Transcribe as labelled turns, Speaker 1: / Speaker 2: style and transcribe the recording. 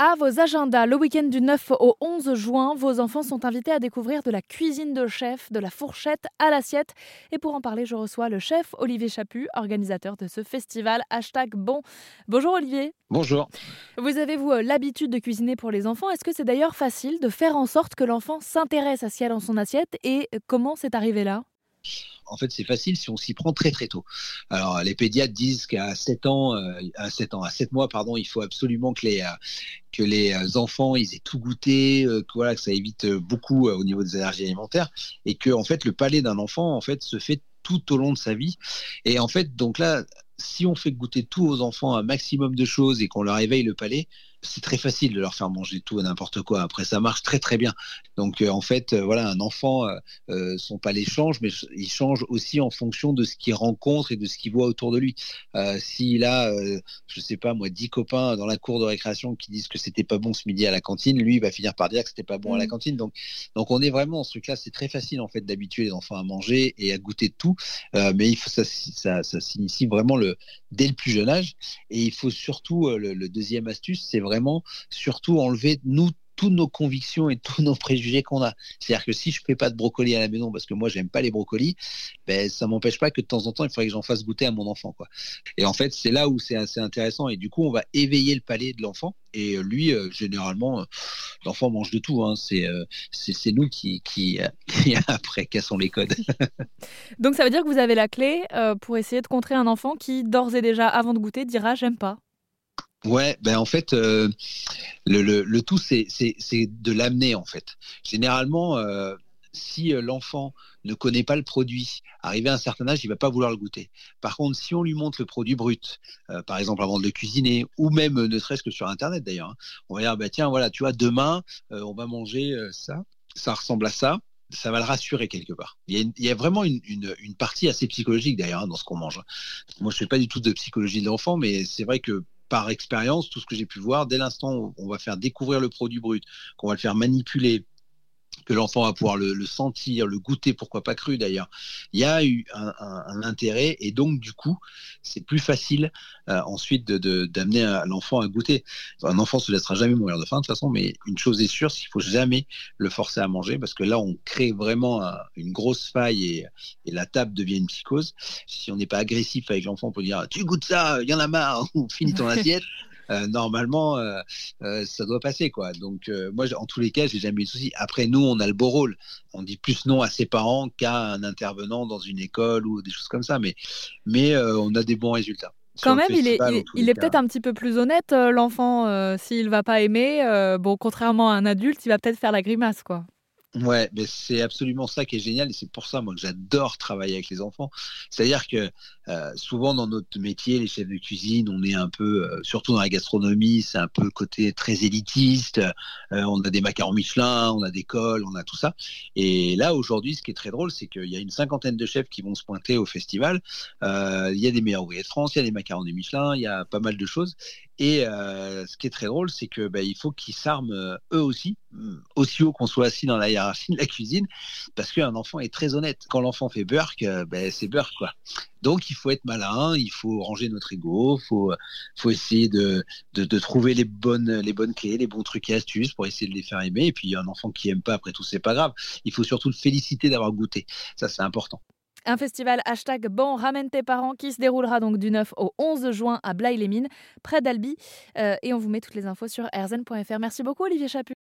Speaker 1: À vos agendas, le week-end du 9 au 11 juin, vos enfants sont invités à découvrir de la cuisine de chef, de la fourchette à l'assiette. Et pour en parler, je reçois le chef Olivier Chaput, organisateur de ce festival. Hashtag bon. Bonjour Olivier.
Speaker 2: Bonjour.
Speaker 1: Vous avez, vous, euh, l'habitude de cuisiner pour les enfants. Est-ce que c'est d'ailleurs facile de faire en sorte que l'enfant s'intéresse à ce qu'il y a dans son assiette et comment c'est arrivé là?
Speaker 2: En fait, c'est facile si on s'y prend très très tôt. Alors, les pédiatres disent qu'à 7 ans, euh, à 7 ans, à 7 mois, pardon, il faut absolument que les, euh, que les euh, enfants, ils aient tout goûté, que voilà, ça évite beaucoup au niveau des allergies alimentaires et que, en fait, le palais d'un enfant, en fait, se fait tout au long de sa vie. Et en fait, donc là, si on fait goûter tout aux enfants un maximum de choses et qu'on leur éveille le palais, c'est très facile de leur faire manger tout et n'importe quoi. Après, ça marche très très bien. Donc, euh, en fait, euh, voilà, un enfant, euh, son palais change, mais il change aussi en fonction de ce qu'il rencontre et de ce qu'il voit autour de lui. S'il a, je sais pas moi, dix copains dans la cour de récréation qui disent que c'était pas bon ce midi à la cantine, lui il va finir par dire que c'était pas bon à la mmh. cantine. Donc, donc on est vraiment dans ce truc-là. C'est très facile en fait d'habituer les enfants à manger et à goûter tout, mais il faut ça, ça, ça s'initie vraiment le dès le plus jeune âge. Et il faut surtout le, le deuxième astuce, c'est vraiment surtout enlever nous toutes nos convictions et tous nos préjugés qu'on a. C'est-à-dire que si je fais pas de brocoli à la maison parce que moi j'aime pas les brocolis, ben ça m'empêche pas que de temps en temps il faudrait que j'en fasse goûter à mon enfant quoi. Et en fait c'est là où c'est assez intéressant et du coup on va éveiller le palais de l'enfant et euh, lui euh, généralement euh, l'enfant mange de tout. Hein. C'est c'est nous qui qui, après cassons les codes.
Speaker 1: Donc ça veut dire que vous avez la clé pour essayer de contrer un enfant qui d'ores et déjà avant de goûter dira j'aime pas.
Speaker 2: Ouais, ben en fait, euh, le, tout, c'est de l'amener, en fait. Généralement, euh, si euh, l'enfant ne connaît pas le produit, arrivé à un certain âge, il va pas vouloir le goûter. Par contre, si on lui montre le produit brut, par exemple avant de le cuisiner, ou même ne serait-ce que sur Internet d'ailleurs, hein, on va dire, bah, tiens, voilà, tu vois, demain, on va manger ça, ça ressemble à ça, ça va le rassurer quelque part. Il y a, vraiment une, partie assez psychologique d'ailleurs hein, dans ce qu'on mange. Moi, je fais pas du tout de psychologie de l'enfant, mais c'est vrai que par expérience, tout ce que j'ai pu voir, dès l'instant où on va faire découvrir le produit brut, qu'on va le faire manipuler, que l'enfant va pouvoir le, sentir, le goûter, pourquoi pas cru d'ailleurs. Il y a eu un, intérêt et donc du coup, c'est plus facile euh, ensuite d'amener de, l'enfant à goûter. Un enfant se laissera jamais mourir de faim de toute façon, mais une chose est sûre, c'est qu'il faut jamais le forcer à manger parce que là, on crée vraiment une grosse faille et, et, la table devient une psychose. Si on n'est pas agressif avec l'enfant, on peut dire tu goûtes ça, il y en a marre, ou finis ton assiette. Euh, normalement, euh, euh, ça doit passer, quoi. Donc, moi, en tous les cas, j'ai jamais eu de souci. Après, nous, on a le beau rôle. On dit plus non à ses parents qu'à un intervenant dans une école ou des choses comme ça, mais, mais on a des bons résultats.
Speaker 1: Quand même, il est, il, est peut-être un petit peu plus honnête, l'enfant. S'il va pas aimer, bon, contrairement à un adulte, il va peut-être faire la grimace, quoi.
Speaker 2: Ouais, mais c'est absolument ça qui est génial et c'est pour ça moi que j'adore travailler avec les enfants. C'est-à-dire que euh, souvent dans notre métier, les chefs de cuisine, on est un peu, euh, surtout dans la gastronomie, c'est un peu côté très élitiste. Euh, on a des macarons Michelin, on a des cols, on a tout ça. Et là aujourd'hui, ce qui est très drôle, c'est qu'il y a une cinquantaine de chefs qui vont se pointer au festival. il y a des meilleurs ouvriers de France, il y a des macarons de Michelin, il y a pas mal de choses. Et ce qui est très drôle, c'est que bah, il faut qu'ils s'arment eux aussi, aussi haut qu'on soit assis dans la hiérarchie de la cuisine, parce qu'un enfant est très honnête. Quand l'enfant fait burk, bah, c'est burk quoi. Donc il faut être malin, il faut ranger notre ego, faut faut essayer de, de, de, trouver les bonnes les bonnes clés, les bons trucs et astuces pour essayer de les faire aimer. Et puis un enfant qui aime pas, après tout, c'est pas grave. Il faut surtout le féliciter d'avoir goûté. Ça c'est important.
Speaker 1: Un festival hashtag Bon Ramène tes parents qui se déroulera donc du 9 au 11 juin à Blaye-les-Mines, près d'Albi. Euh, et on vous met toutes les infos sur rzn.fr. Merci beaucoup Olivier Chaput.